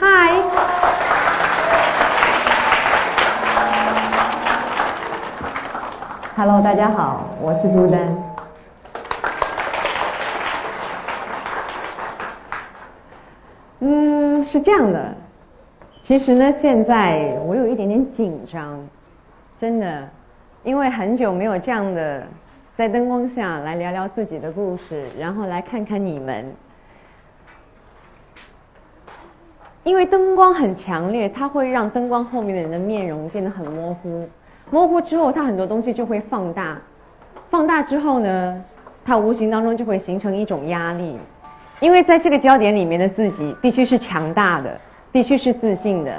嗨，Hello，大家好，我是朱丹。嗯，是这样的，其实呢，现在我有一点点紧张，真的，因为很久没有这样的在灯光下来聊聊自己的故事，然后来看看你们。因为灯光很强烈，它会让灯光后面的人的面容变得很模糊。模糊之后，它很多东西就会放大。放大之后呢，它无形当中就会形成一种压力。因为在这个焦点里面的自己，必须是强大的，必须是自信的，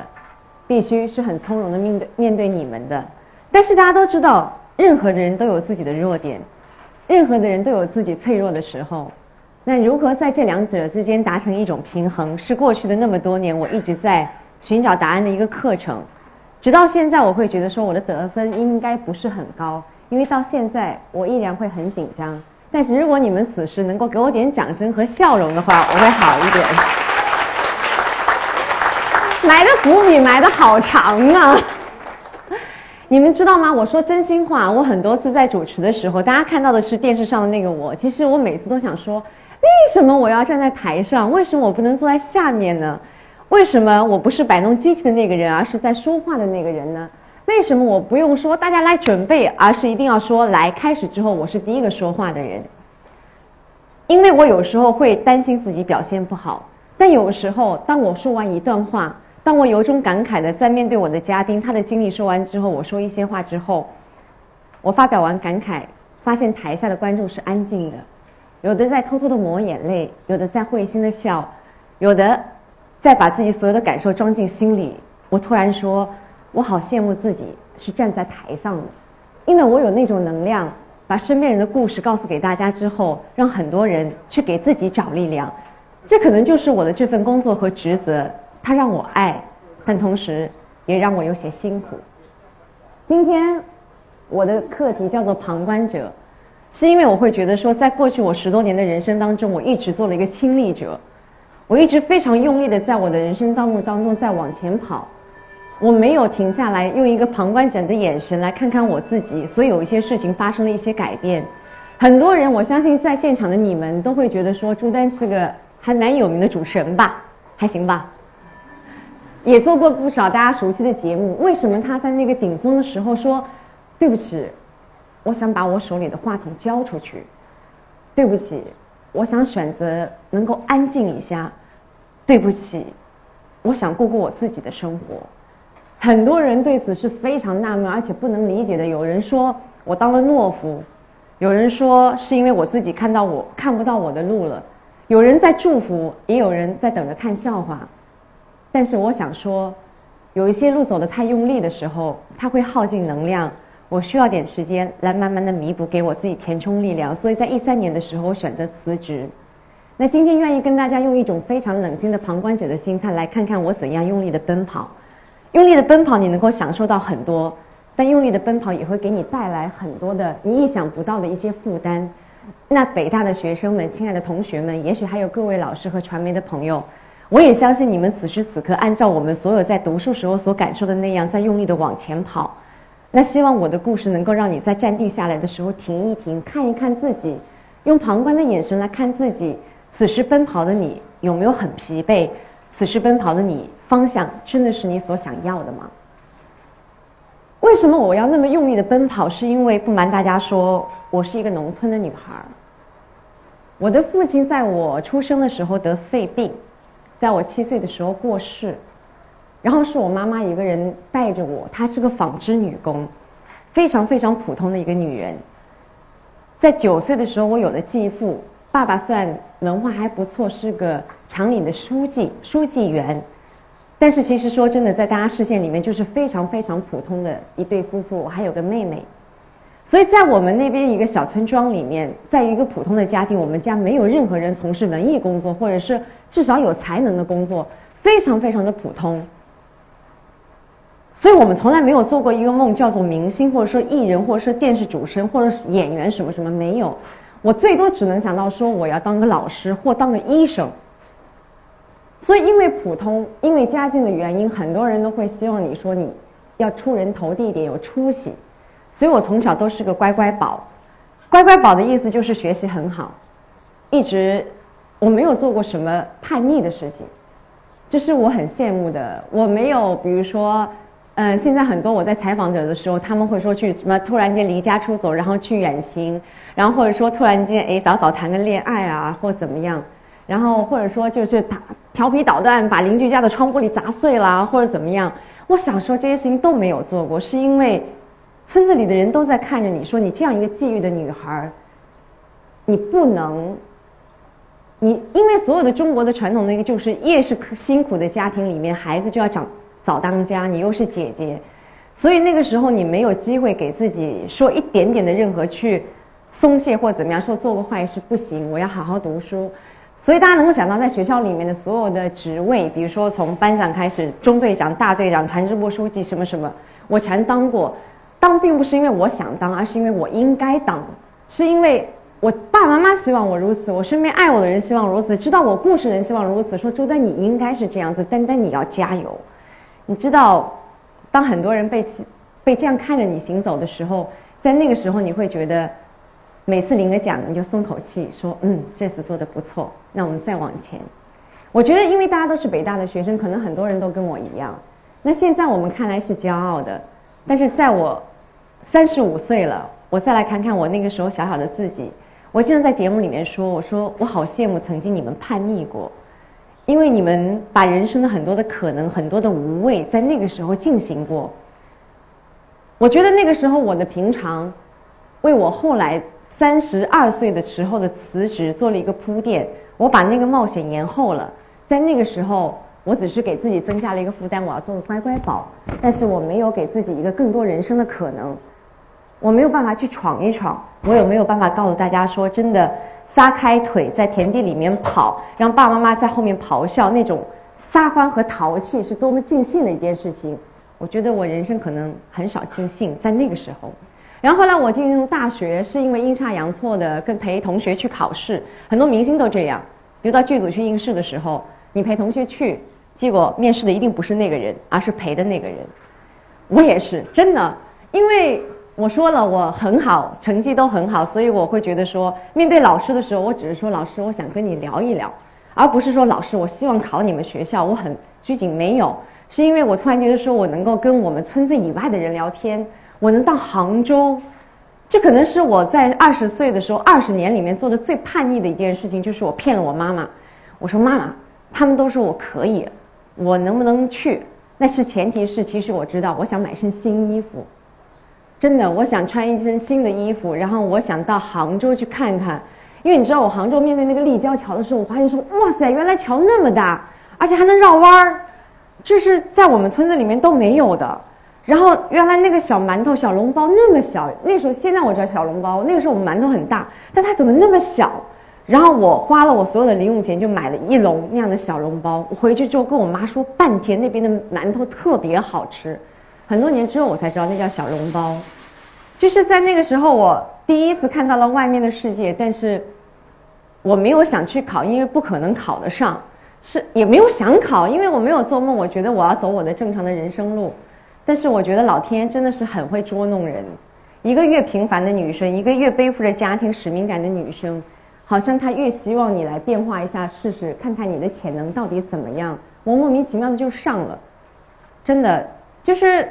必须是很从容的面对面对你们的。但是大家都知道，任何的人都有自己的弱点，任何的人都有自己脆弱的时候。那如何在这两者之间达成一种平衡，是过去的那么多年我一直在寻找答案的一个课程。直到现在，我会觉得说我的得分应该不是很高，因为到现在我依然会很紧张。但是如果你们此时能够给我点掌声和笑容的话，我会好一点。埋的伏笔埋的好长啊！你们知道吗？我说真心话，我很多次在主持的时候，大家看到的是电视上的那个我，其实我每次都想说。为什么我要站在台上？为什么我不能坐在下面呢？为什么我不是摆弄机器的那个人，而是在说话的那个人呢？为什么我不用说大家来准备，而是一定要说来开始之后我是第一个说话的人？因为我有时候会担心自己表现不好，但有时候当我说完一段话，当我由衷感慨的在面对我的嘉宾他的经历说完之后，我说一些话之后，我发表完感慨，发现台下的观众是安静的。有的在偷偷的抹眼泪，有的在会心的笑，有的在把自己所有的感受装进心里。我突然说，我好羡慕自己是站在台上的，因为我有那种能量，把身边人的故事告诉给大家之后，让很多人去给自己找力量。这可能就是我的这份工作和职责，它让我爱，但同时也让我有些辛苦。今天我的课题叫做旁观者。是因为我会觉得说，在过去我十多年的人生当中，我一直做了一个亲历者，我一直非常用力的在我的人生道路当中在往前跑，我没有停下来用一个旁观者的眼神来看看我自己，所以有一些事情发生了一些改变。很多人，我相信在现场的你们都会觉得说，朱丹是个还蛮有名的主持人吧，还行吧，也做过不少大家熟悉的节目。为什么他在那个顶峰的时候说，对不起？我想把我手里的话筒交出去，对不起，我想选择能够安静一下，对不起，我想过过我自己的生活。很多人对此是非常纳闷而且不能理解的。有人说我当了懦夫，有人说是因为我自己看到我看不到我的路了，有人在祝福，也有人在等着看笑话。但是我想说，有一些路走得太用力的时候，它会耗尽能量。我需要点时间来慢慢的弥补，给我自己填充力量。所以在一三年的时候，我选择辞职。那今天愿意跟大家用一种非常冷静的旁观者的心态来看看我怎样用力的奔跑。用力的奔跑，你能够享受到很多，但用力的奔跑也会给你带来很多的你意想不到的一些负担。那北大的学生们，亲爱的同学们，也许还有各位老师和传媒的朋友，我也相信你们此时此刻按照我们所有在读书时候所感受的那样，在用力的往前跑。那希望我的故事能够让你在站定下来的时候停一停，看一看自己，用旁观的眼神来看自己。此时奔跑的你有没有很疲惫？此时奔跑的你方向真的是你所想要的吗？为什么我要那么用力的奔跑？是因为不瞒大家说，我是一个农村的女孩。我的父亲在我出生的时候得肺病，在我七岁的时候过世。然后是我妈妈一个人带着我，她是个纺织女工，非常非常普通的一个女人。在九岁的时候，我有了继父，爸爸算文化还不错，是个厂里的书记、书记员。但是其实说真的，在大家视线里面就是非常非常普通的一对夫妇。我还有个妹妹，所以在我们那边一个小村庄里面，在一个普通的家庭，我们家没有任何人从事文艺工作，或者是至少有才能的工作，非常非常的普通。所以我们从来没有做过一个梦，叫做明星，或者说艺人，或者是电视主持人，或者是演员，什么什么没有。我最多只能想到说，我要当个老师或当个医生。所以因为普通，因为家境的原因，很多人都会希望你说你要出人头地一点，有出息。所以我从小都是个乖乖宝。乖乖宝的意思就是学习很好，一直我没有做过什么叛逆的事情，这是我很羡慕的。我没有，比如说，嗯，现在很多我在采访者的时候，他们会说去什么突然间离家出走，然后去远行，然后或者说突然间哎早早谈个恋爱啊，或怎么样，然后或者说就是他调皮捣蛋，把邻居家的窗玻璃砸碎了，或者怎么样。我想说这些事情都没有做过，是因为。村子里的人都在看着你，说你这样一个际遇的女孩你不能，你因为所有的中国的传统那个就是越是辛苦的家庭里面，孩子就要长早当家，你又是姐姐，所以那个时候你没有机会给自己说一点点的任何去松懈或怎么样，说做个坏事不行，我要好好读书。所以大家能够想到，在学校里面的所有的职位，比如说从班长开始，中队长、大队长、团支部书记什么什么，我全当过。当并不是因为我想当，而是因为我应该当，是因为我爸爸妈妈希望我如此，我身边爱我的人希望如此，知道我故事人希望如此。说周丹你应该是这样子，丹丹你要加油。你知道，当很多人被被这样看着你行走的时候，在那个时候你会觉得，每次领个奖你就松口气，说嗯这次做的不错，那我们再往前。我觉得因为大家都是北大的学生，可能很多人都跟我一样。那现在我们看来是骄傲的，但是在我。三十五岁了，我再来看看我那个时候小小的自己。我经常在节目里面说：“我说我好羡慕曾经你们叛逆过，因为你们把人生的很多的可能、很多的无畏，在那个时候进行过。我觉得那个时候我的平常，为我后来三十二岁的时候的辞职做了一个铺垫。我把那个冒险延后了，在那个时候。”我只是给自己增加了一个负担，我要做个乖乖宝，但是我没有给自己一个更多人生的可能，我没有办法去闯一闯，我也没有办法告诉大家说，真的撒开腿在田地里面跑，让爸爸妈妈在后面咆哮，那种撒欢和淘气是多么尽兴的一件事情。我觉得我人生可能很少尽兴在那个时候。然后后来我进大学是因为阴差阳错的跟陪同学去考试，很多明星都这样，比如到剧组去应试的时候，你陪同学去。结果面试的一定不是那个人，而是陪的那个人。我也是真的，因为我说了我很好，成绩都很好，所以我会觉得说，面对老师的时候，我只是说老师，我想跟你聊一聊，而不是说老师，我希望考你们学校，我很拘谨。没有，是因为我突然觉得说我能够跟我们村子以外的人聊天，我能到杭州，这可能是我在二十岁的时候二十年里面做的最叛逆的一件事情，就是我骗了我妈妈，我说妈妈，他们都说我可以。我能不能去？那是前提是，其实我知道，我想买身新衣服，真的，我想穿一身新的衣服，然后我想到杭州去看看，因为你知道，我杭州面对那个立交桥的时候，我发现说，哇塞，原来桥那么大，而且还能绕弯儿，这是在我们村子里面都没有的。然后原来那个小馒头、小笼包那么小，那时候现在我知道小笼包，那个时候我们馒头很大，但它怎么那么小？然后我花了我所有的零用钱，就买了一笼那样的小笼包。我回去之后跟我妈说半天，那边的馒头特别好吃。很多年之后我才知道那叫小笼包。就是在那个时候，我第一次看到了外面的世界，但是我没有想去考，因为不可能考得上。是也没有想考，因为我没有做梦。我觉得我要走我的正常的人生路。但是我觉得老天真的是很会捉弄人。一个越平凡的女生，一个越背负着家庭使命感的女生。好像他越希望你来变化一下试试，看看你的潜能到底怎么样。我莫名其妙的就上了，真的就是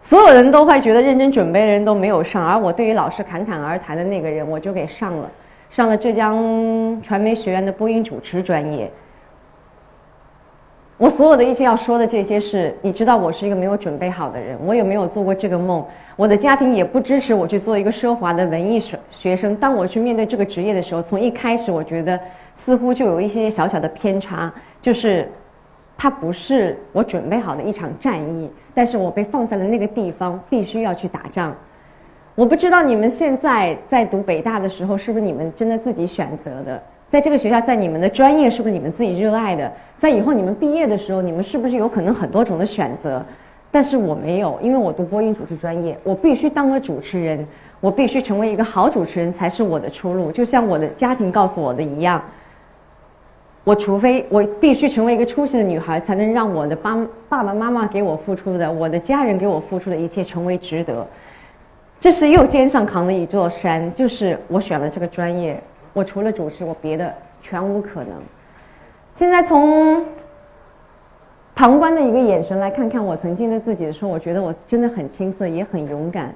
所有人都会觉得认真准备的人都没有上，而我对于老师侃侃而谈的那个人，我就给上了，上了浙江传媒学院的播音主持专业。我所有的一切要说的这些事，你知道我是一个没有准备好的人，我也没有做过这个梦，我的家庭也不支持我去做一个奢华的文艺学学生。当我去面对这个职业的时候，从一开始我觉得似乎就有一些小小的偏差，就是它不是我准备好的一场战役，但是我被放在了那个地方，必须要去打仗。我不知道你们现在在读北大的时候，是不是你们真的自己选择的？在这个学校，在你们的专业是不是你们自己热爱的？在以后你们毕业的时候，你们是不是有可能很多种的选择？但是我没有，因为我读播音主持专业，我必须当个主持人，我必须成为一个好主持人才是我的出路。就像我的家庭告诉我的一样，我除非我必须成为一个出息的女孩，才能让我的爸爸爸妈妈给我付出的，我的家人给我付出的一切成为值得。这是又肩上扛了一座山，就是我选了这个专业，我除了主持，我别的全无可能。现在从旁观的一个眼神来看看我曾经的自己的时候，我觉得我真的很青涩，也很勇敢，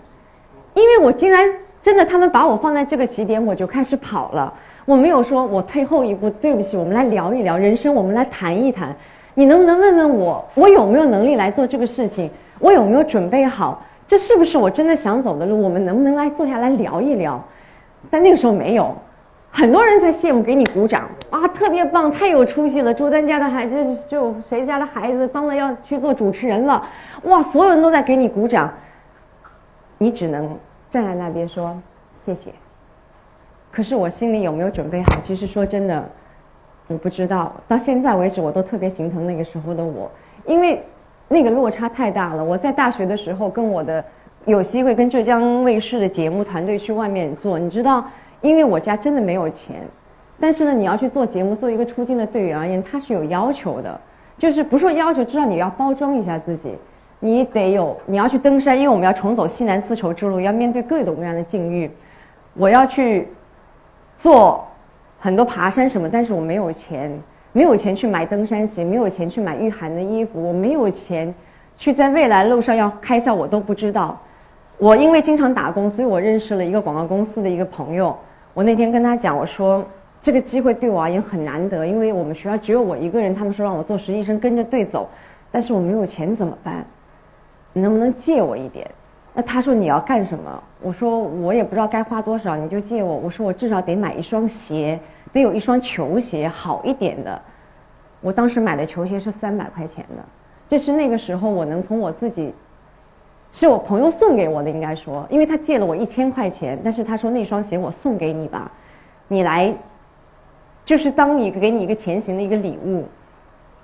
因为我竟然真的他们把我放在这个起点，我就开始跑了。我没有说我退后一步，对不起，我们来聊一聊人生，我们来谈一谈，你能不能问问我，我有没有能力来做这个事情？我有没有准备好？这是不是我真的想走的路？我们能不能来坐下来聊一聊？但那个时候没有，很多人在羡慕，给你鼓掌啊，特别棒，太有出息了！朱丹家的孩子，就谁家的孩子，当了要去做主持人了，哇，所有人都在给你鼓掌，你只能站在那边说谢谢。可是我心里有没有准备好？其实说真的，我不知道。到现在为止，我都特别心疼那个时候的我，因为。那个落差太大了。我在大学的时候，跟我的有机会跟浙江卫视的节目团队去外面做，你知道，因为我家真的没有钱，但是呢，你要去做节目，做一个出镜的队员而言，他是有要求的，就是不说要求，至少你要包装一下自己，你得有，你要去登山，因为我们要重走西南丝绸之路，要面对各种各样的境遇，我要去做很多爬山什么，但是我没有钱。没有钱去买登山鞋，没有钱去买御寒的衣服，我没有钱去在未来路上要开销，我都不知道。我因为经常打工，所以我认识了一个广告公司的一个朋友。我那天跟他讲，我说这个机会对我而言很难得，因为我们学校只有我一个人，他们说让我做实习生跟着队走，但是我没有钱怎么办？你能不能借我一点？那他说你要干什么？我说我也不知道该花多少，你就借我。我说我至少得买一双鞋。得有一双球鞋好一点的，我当时买的球鞋是三百块钱的，这是那个时候我能从我自己，是我朋友送给我的，应该说，因为他借了我一千块钱，但是他说那双鞋我送给你吧，你来，就是当你给你一个前行的一个礼物，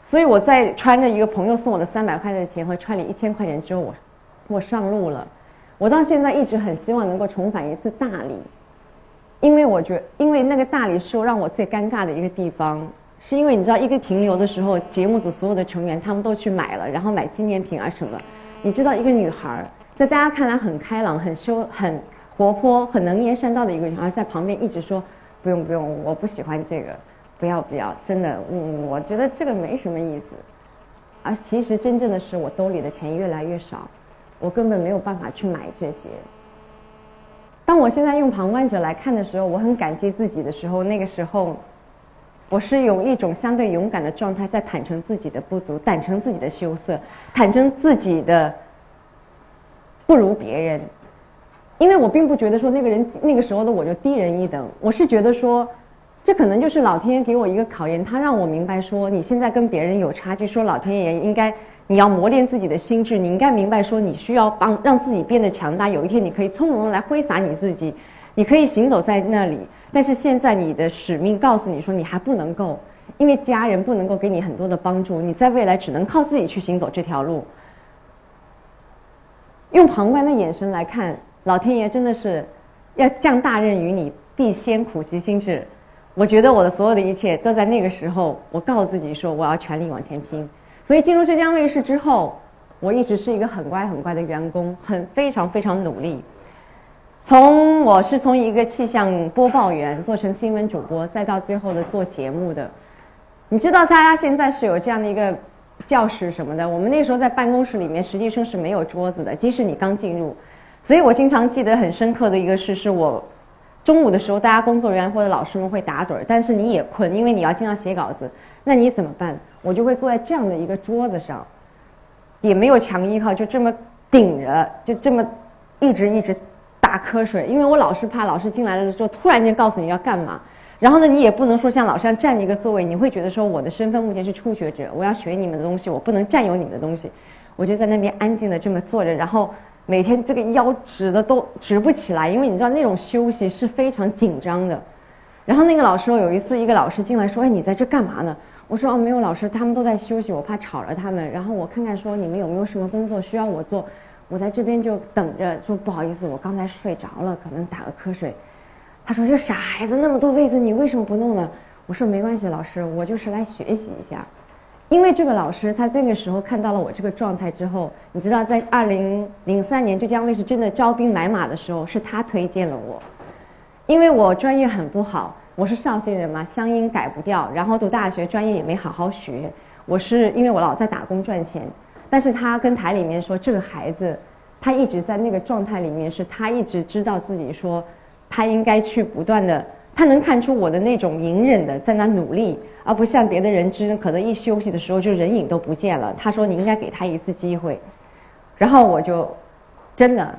所以我在穿着一个朋友送我的三百块的鞋和穿了一千块钱之后，我我上路了，我到现在一直很希望能够重返一次大理。因为我觉，因为那个大理是让我最尴尬的一个地方，是因为你知道，一个停留的时候，节目组所有的成员他们都去买了，然后买纪念品啊什么。你知道，一个女孩在大家看来很开朗、很羞、很活泼、很能言善道的一个女孩，在旁边一直说：“不用不用，我不喜欢这个，不要不要，真的，嗯，我觉得这个没什么意思。”而其实真正的是，我兜里的钱越来越少，我根本没有办法去买这些。当我现在用旁观者来看的时候，我很感激自己的时候，那个时候，我是用一种相对勇敢的状态，在坦诚自己的不足，坦诚自己的羞涩，坦诚自己的不如别人。因为我并不觉得说那个人那个时候的我就低人一等，我是觉得说，这可能就是老天爷给我一个考验，他让我明白说你现在跟别人有差距，说老天爷应该。你要磨练自己的心智，你应该明白说，你需要帮让自己变得强大。有一天，你可以从容的来挥洒你自己，你可以行走在那里。但是现在，你的使命告诉你说，你还不能够，因为家人不能够给你很多的帮助。你在未来只能靠自己去行走这条路。用旁观的眼神来看，老天爷真的是要降大任于你，必先苦其心志。我觉得我的所有的一切都在那个时候，我告诉自己说，我要全力往前拼。所以进入浙江卫视之后，我一直是一个很乖很乖的员工，很非常非常努力。从我是从一个气象播报员做成新闻主播，再到最后的做节目的。你知道大家现在是有这样的一个教室什么的，我们那时候在办公室里面实习生是没有桌子的，即使你刚进入。所以我经常记得很深刻的一个事是，我中午的时候大家工作人员或者老师们会打盹儿，但是你也困，因为你要经常写稿子，那你怎么办？我就会坐在这样的一个桌子上，也没有墙依靠，就这么顶着，就这么一直一直打瞌睡。因为我老是怕老师进来了之后突然间告诉你要干嘛，然后呢，你也不能说像老师样占一个座位，你会觉得说我的身份目前是初学者，我要学你们的东西，我不能占有你们的东西。我就在那边安静的这么坐着，然后每天这个腰直的都直不起来，因为你知道那种休息是非常紧张的。然后那个老师有一次，一个老师进来说：“哎，你在这干嘛呢？”我说哦，没有老师，他们都在休息，我怕吵了他们。然后我看看说你们有没有什么工作需要我做，我在这边就等着。说不好意思，我刚才睡着了，可能打个瞌睡。他说这傻孩子那么多位子，你为什么不弄呢？我说没关系，老师，我就是来学习一下。因为这个老师他那个时候看到了我这个状态之后，你知道，在二零零三年浙江卫视真的招兵买马的时候，是他推荐了我。因为我专业很不好，我是绍兴人嘛，乡音改不掉，然后读大学专业也没好好学。我是因为我老在打工赚钱，但是他跟台里面说这个孩子，他一直在那个状态里面，是他一直知道自己说，他应该去不断的。他能看出我的那种隐忍的在那努力，而不像别的人，之可能一休息的时候就人影都不见了。他说：“你应该给他一次机会。”然后我就真的，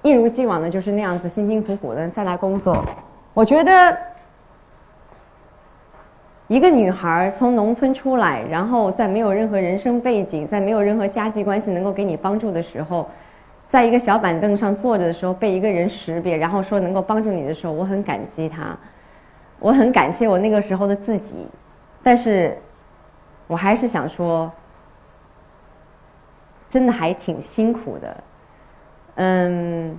一如既往的就是那样子辛辛苦苦的在那工作。我觉得，一个女孩从农村出来，然后在没有任何人生背景，在没有任何家庭关系能够给你帮助的时候。在一个小板凳上坐着的时候，被一个人识别，然后说能够帮助你的时候，我很感激他，我很感谢我那个时候的自己，但是，我还是想说，真的还挺辛苦的。嗯，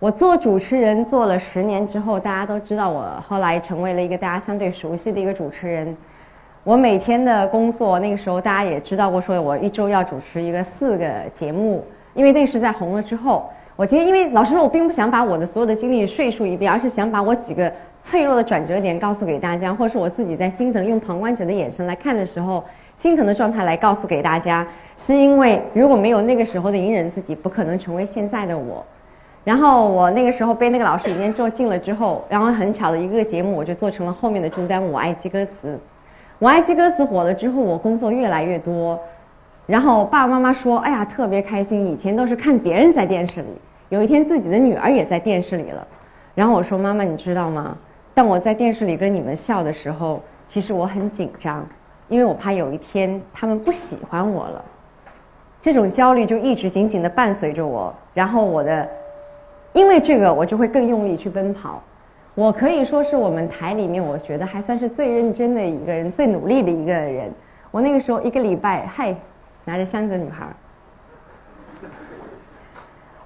我做主持人做了十年之后，大家都知道我后来成为了一个大家相对熟悉的一个主持人。我每天的工作，那个时候大家也知道过，说我一周要主持一个四个节目。因为那是在红了之后，我今天因为老实说，我并不想把我的所有的经历赘述一遍，而是想把我几个脆弱的转折点告诉给大家，或是我自己在心疼用旁观者的眼神来看的时候，心疼的状态来告诉给大家。是因为如果没有那个时候的隐忍自己，不可能成为现在的我。然后我那个时候被那个老师里面做进了之后，然后很巧的一个节目，我就做成了后面的朱丹。我爱记歌词，我爱记歌词火了之后，我工作越来越多。然后爸爸妈妈说：“哎呀，特别开心！以前都是看别人在电视里，有一天自己的女儿也在电视里了。”然后我说：“妈妈，你知道吗？当我在电视里跟你们笑的时候，其实我很紧张，因为我怕有一天他们不喜欢我了。这种焦虑就一直紧紧地伴随着我。然后我的，因为这个，我就会更用力去奔跑。我可以说是我们台里面，我觉得还算是最认真的一个人，最努力的一个人。我那个时候一个礼拜，嗨。”拿着箱子的女孩，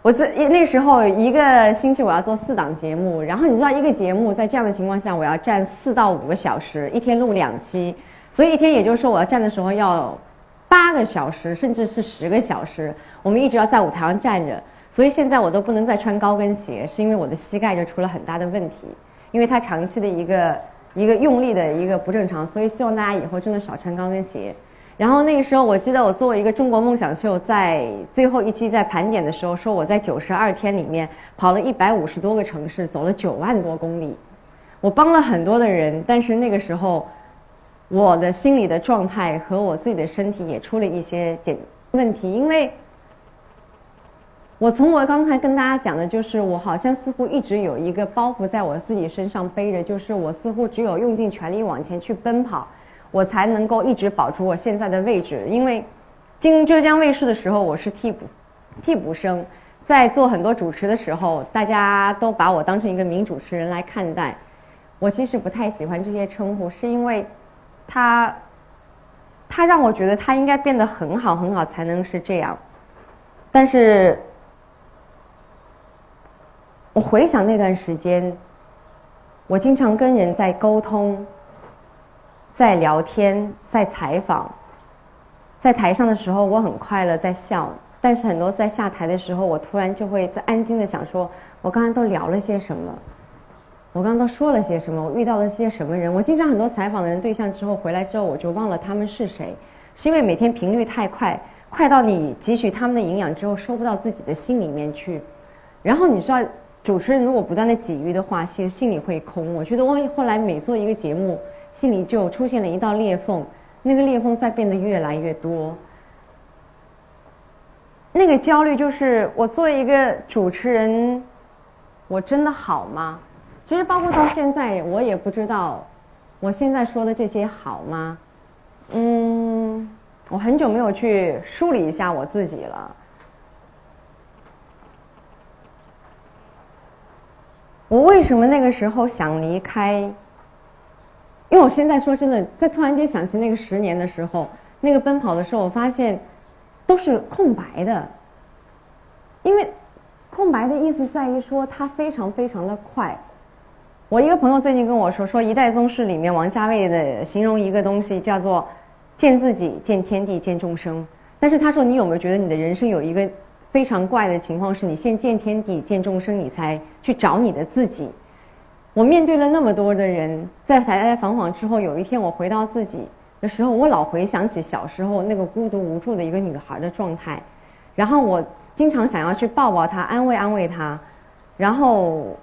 我这那时候一个星期我要做四档节目，然后你知道一个节目在这样的情况下，我要站四到五个小时，一天录两期，所以一天也就是说我要站的时候要八个小时，甚至是十个小时，我们一直要在舞台上站着，所以现在我都不能再穿高跟鞋，是因为我的膝盖就出了很大的问题，因为它长期的一个一个用力的一个不正常，所以希望大家以后真的少穿高跟鞋。然后那个时候，我记得我作为一个中国梦想秀，在最后一期在盘点的时候，说我在九十二天里面跑了一百五十多个城市，走了九万多公里，我帮了很多的人。但是那个时候，我的心理的状态和我自己的身体也出了一些问题，因为，我从我刚才跟大家讲的，就是我好像似乎一直有一个包袱在我自己身上背着，就是我似乎只有用尽全力往前去奔跑。我才能够一直保住我现在的位置，因为进浙江卫视的时候我是替补，替补生，在做很多主持的时候，大家都把我当成一个名主持人来看待。我其实不太喜欢这些称呼，是因为，他，他让我觉得他应该变得很好很好才能是这样。但是，我回想那段时间，我经常跟人在沟通。在聊天，在采访，在台上的时候我很快乐，在笑。但是很多在下台的时候，我突然就会在安静的想说：我刚才都聊了些什么？我刚刚都说了些什么？我遇到了些什么人？我经常很多采访的人对象之后回来之后，我就忘了他们是谁，是因为每天频率太快，快到你汲取他们的营养之后收不到自己的心里面去。然后你知道，主持人如果不断的给予的话，其实心里会空。我觉得我后来每做一个节目。心里就出现了一道裂缝，那个裂缝在变得越来越多。那个焦虑就是我作为一个主持人，我真的好吗？其实包括到现在，我也不知道，我现在说的这些好吗？嗯，我很久没有去梳理一下我自己了。我为什么那个时候想离开？因为我现在说真的，在突然间想起那个十年的时候，那个奔跑的时候，我发现都是空白的。因为空白的意思在于说它非常非常的快。我一个朋友最近跟我说，说《一代宗师》里面王家卫的形容一个东西叫做“见自己、见天地、见众生”。但是他说，你有没有觉得你的人生有一个非常怪的情况，是你先见天地、见众生，你才去找你的自己？我面对了那么多的人，在来来访访之后，有一天我回到自己的时候，我老回想起小时候那个孤独无助的一个女孩的状态，然后我经常想要去抱抱她，安慰安慰她，然后。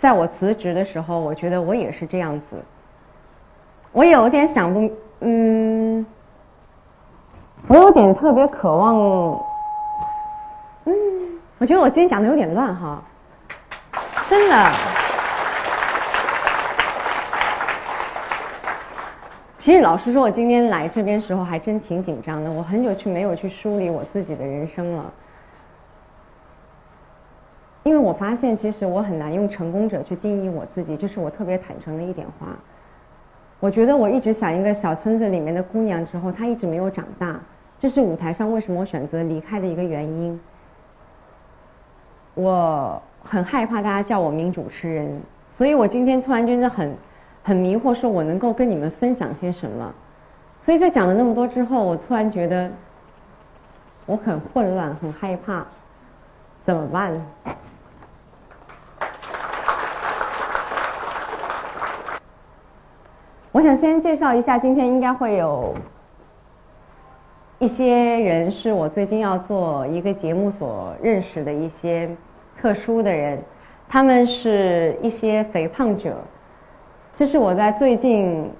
在我辞职的时候，我觉得我也是这样子。我有点想不，嗯，我有点特别渴望，我觉得我今天讲的有点乱哈，真的。其实老实说，我今天来这边时候还真挺紧张的。我很久去没有去梳理我自己的人生了。因为我发现，其实我很难用成功者去定义我自己，这是我特别坦诚的一点话。我觉得我一直想一个小村子里面的姑娘，之后她一直没有长大，这是舞台上为什么我选择离开的一个原因。我很害怕大家叫我名主持人，所以我今天突然间的很很迷惑，说我能够跟你们分享些什么。所以在讲了那么多之后，我突然觉得我很混乱，很害怕，怎么办？我想先介绍一下，今天应该会有一些人是我最近要做一个节目所认识的一些特殊的人，他们是一些肥胖者，这是我在最近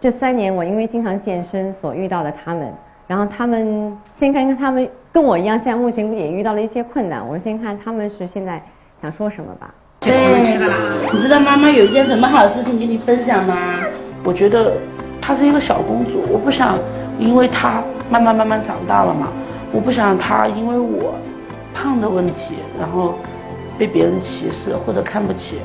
这三年我因为经常健身所遇到的他们。然后他们先看看他们跟我一样，现在目前也遇到了一些困难。我们先看他们是现在想说什么吧。对，你知道妈妈有一件什么好事情跟你分享吗？我觉得她是一个小公主，我不想因为她慢慢慢慢长大了嘛，我不想她因为我胖的问题，然后被别人歧视或者看不起，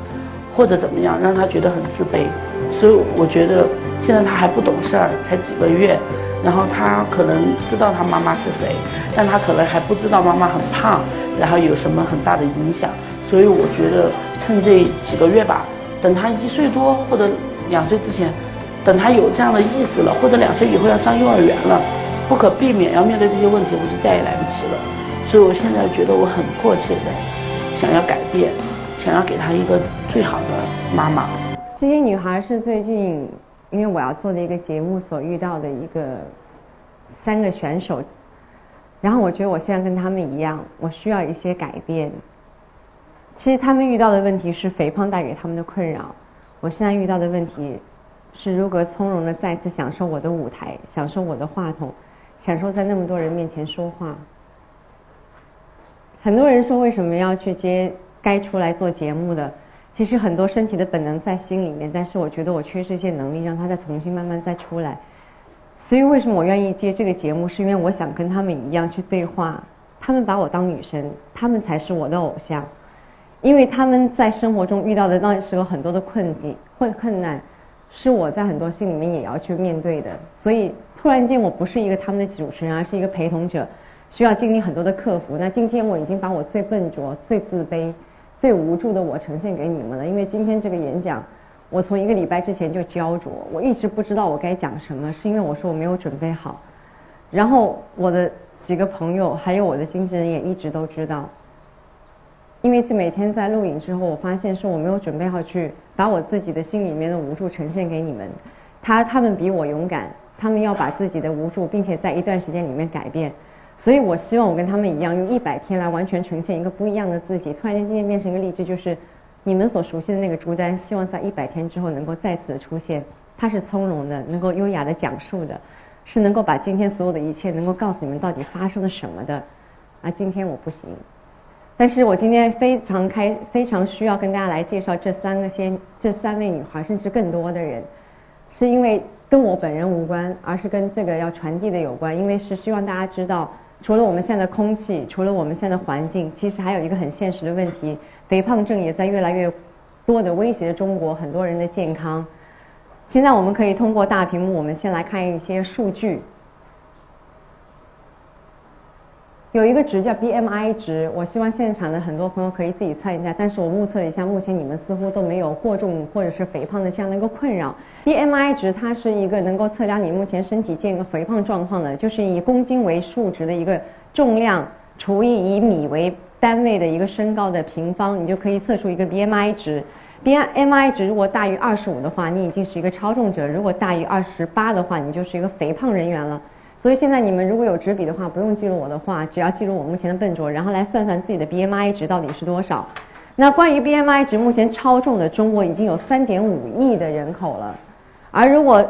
或者怎么样，让他觉得很自卑。所以我觉得现在他还不懂事儿，才几个月，然后他可能知道他妈妈是谁，但他可能还不知道妈妈很胖，然后有什么很大的影响。所以我觉得趁这几个月吧，等他一岁多或者两岁之前，等他有这样的意识了，或者两岁以后要上幼儿园了，不可避免要面对这些问题，我就再也来不及了。所以我现在觉得我很迫切的想要改变，想要给她一个最好的妈妈。这些女孩是最近因为我要做的一个节目所遇到的一个三个选手，然后我觉得我现在跟他们一样，我需要一些改变。其实他们遇到的问题是肥胖带给他们的困扰，我现在遇到的问题是如何从容的再次享受我的舞台，享受我的话筒，享受在那么多人面前说话。很多人说为什么要去接该出来做节目的？其实很多身体的本能在心里面，但是我觉得我缺失一些能力，让他再重新慢慢再出来。所以为什么我愿意接这个节目？是因为我想跟他们一样去对话，他们把我当女神，他们才是我的偶像。因为他们在生活中遇到的那时候很多的困境、困困难，是我在很多心里面也要去面对的。所以突然间，我不是一个他们的主持人，而是一个陪同者，需要经历很多的克服。那今天我已经把我最笨拙、最自卑、最无助的我呈现给你们了。因为今天这个演讲，我从一个礼拜之前就焦灼，我一直不知道我该讲什么，是因为我说我没有准备好。然后我的几个朋友还有我的经纪人也一直都知道。因为是每天在录影之后，我发现是我没有准备好去把我自己的心里面的无助呈现给你们。他他们比我勇敢，他们要把自己的无助，并且在一段时间里面改变。所以我希望我跟他们一样，用一百天来完全呈现一个不一样的自己。突然间今天变成一个励志，就是你们所熟悉的那个朱丹，希望在一百天之后能够再次的出现。他是从容的，能够优雅的讲述的，是能够把今天所有的一切能够告诉你们到底发生了什么的。而今天我不行。但是我今天非常开，非常需要跟大家来介绍这三个先，这三位女孩，甚至更多的人，是因为跟我本人无关，而是跟这个要传递的有关。因为是希望大家知道，除了我们现在空气，除了我们现在环境，其实还有一个很现实的问题，肥胖症也在越来越多的威胁着中国很多人的健康。现在我们可以通过大屏幕，我们先来看一些数据。有一个值叫 BMI 值，我希望现场的很多朋友可以自己测一下。但是我目测一下，目前你们似乎都没有过重或者是肥胖的这样的一个困扰。BMI 值它是一个能够测量你目前身体健康肥胖状况的，就是以公斤为数值的一个重量除以以米为单位的一个身高的平方，你就可以测出一个 BMI 值。BMI 值如果大于二十五的话，你已经是一个超重者；如果大于二十八的话，你就是一个肥胖人员了。所以现在你们如果有纸笔的话，不用记录我的话，只要记录我目前的笨拙，然后来算算自己的 BMI 值到底是多少。那关于 BMI 值，目前超重的中国已经有三点五亿的人口了，而如果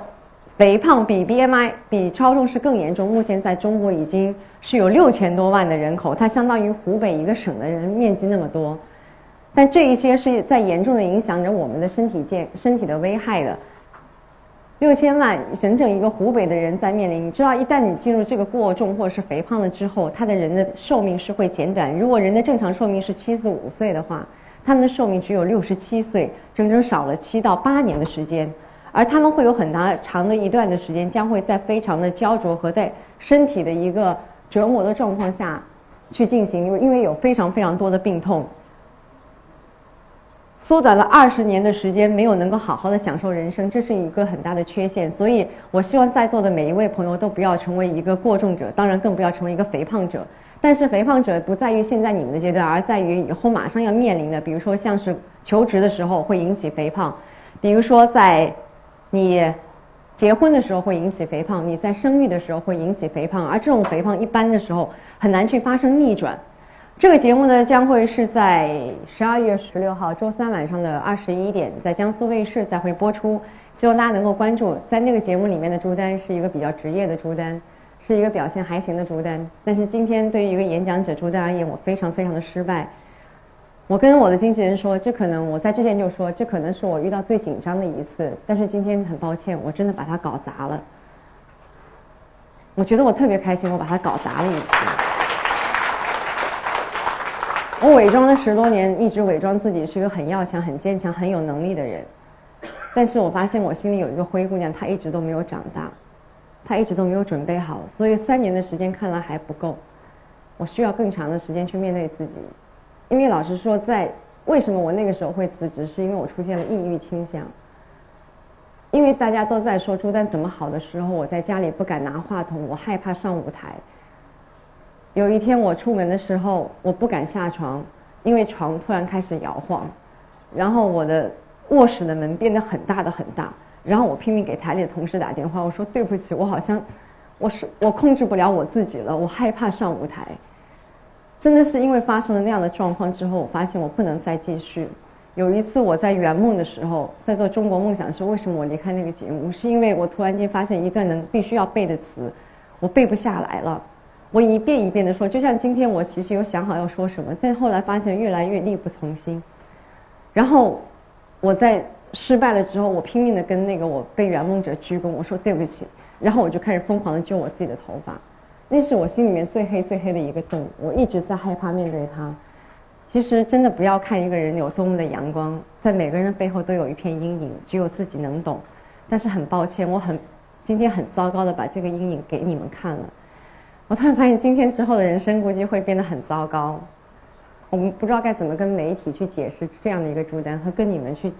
肥胖比 BMI 比超重是更严重，目前在中国已经是有六千多万的人口，它相当于湖北一个省的人面积那么多。但这一些是在严重的影响着我们的身体健身体的危害的。六千万整整一个湖北的人在面临，你知道，一旦你进入这个过重或者是肥胖了之后，他的人的寿命是会减短。如果人的正常寿命是七十五岁的话，他们的寿命只有六十七岁，整整少了七到八年的时间，而他们会有很大长的一段的时间，将会在非常的焦灼和在身体的一个折磨的状况下去进行，因为因为有非常非常多的病痛。缩短了二十年的时间，没有能够好好的享受人生，这是一个很大的缺陷。所以我希望在座的每一位朋友都不要成为一个过重者，当然更不要成为一个肥胖者。但是肥胖者不在于现在你们的阶段，而在于以后马上要面临的，比如说像是求职的时候会引起肥胖，比如说在你结婚的时候会引起肥胖，你在生育的时候会引起肥胖，而这种肥胖一般的时候很难去发生逆转。这个节目呢，将会是在十二月十六号周三晚上的二十一点，在江苏卫视再会播出。希望大家能够关注。在那个节目里面的朱丹是一个比较职业的朱丹，是一个表现还行的朱丹。但是今天对于一个演讲者朱丹而言，我非常非常的失败。我跟我的经纪人说，这可能我在之前就说，这可能是我遇到最紧张的一次。但是今天很抱歉，我真的把它搞砸了。我觉得我特别开心，我把它搞砸了一次。我伪装了十多年，一直伪装自己是一个很要强、很坚强、很有能力的人。但是我发现我心里有一个灰姑娘，她一直都没有长大，她一直都没有准备好。所以三年的时间看来还不够，我需要更长的时间去面对自己。因为老实说，在为什么我那个时候会辞职，是因为我出现了抑郁倾向。因为大家都在说朱丹怎么好的时候，我在家里不敢拿话筒，我害怕上舞台。有一天我出门的时候，我不敢下床，因为床突然开始摇晃，然后我的卧室的门变得很大的很大，然后我拼命给台里的同事打电话，我说对不起，我好像我是我控制不了我自己了，我害怕上舞台。真的是因为发生了那样的状况之后，我发现我不能再继续。有一次我在圆梦的时候，在做《中国梦想时，为什么我离开那个节目？是因为我突然间发现一段能必须要背的词，我背不下来了。我一遍一遍的说，就像今天我其实有想好要说什么，但后来发现越来越力不从心。然后我在失败了之后，我拼命的跟那个我被圆梦者鞠躬，我说对不起。然后我就开始疯狂的揪我自己的头发，那是我心里面最黑最黑的一个洞，我一直在害怕面对它。其实真的不要看一个人有多么的阳光，在每个人背后都有一片阴影，只有自己能懂。但是很抱歉，我很今天很糟糕的把这个阴影给你们看了。我突然发现，今天之后的人生估计会变得很糟糕。我们不知道该怎么跟媒体去解释这样的一个朱丹，和跟你们去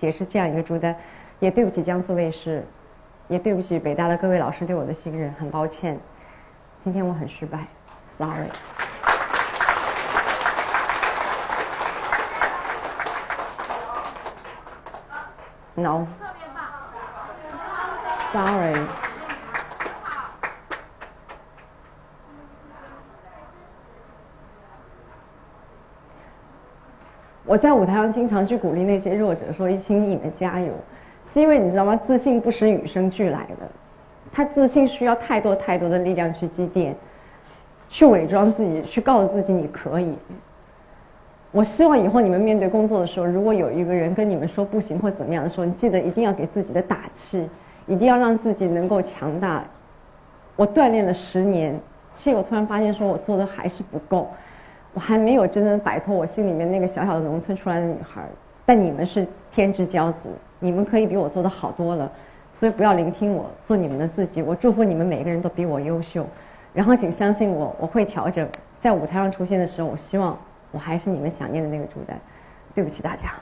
解释这样一个朱丹。也对不起江苏卫视，也对不起北大的各位老师对我的信任，很抱歉。今天我很失败，sorry。No，sorry。我在舞台上经常去鼓励那些弱者，说：“一请你们加油。”是因为你知道吗？自信不是与生俱来的，他自信需要太多太多的力量去积淀，去伪装自己，去告诉自己你可以。我希望以后你们面对工作的时候，如果有一个人跟你们说不行或怎么样的时候，你记得一定要给自己的打气，一定要让自己能够强大。我锻炼了十年，其实我突然发现，说我做的还是不够。我还没有真正摆脱我心里面那个小小的农村出来的女孩，但你们是天之骄子，你们可以比我做的好多了，所以不要聆听我，做你们的自己。我祝福你们每个人都比我优秀，然后请相信我，我会调整，在舞台上出现的时候，我希望我还是你们想念的那个朱丹。对不起大家。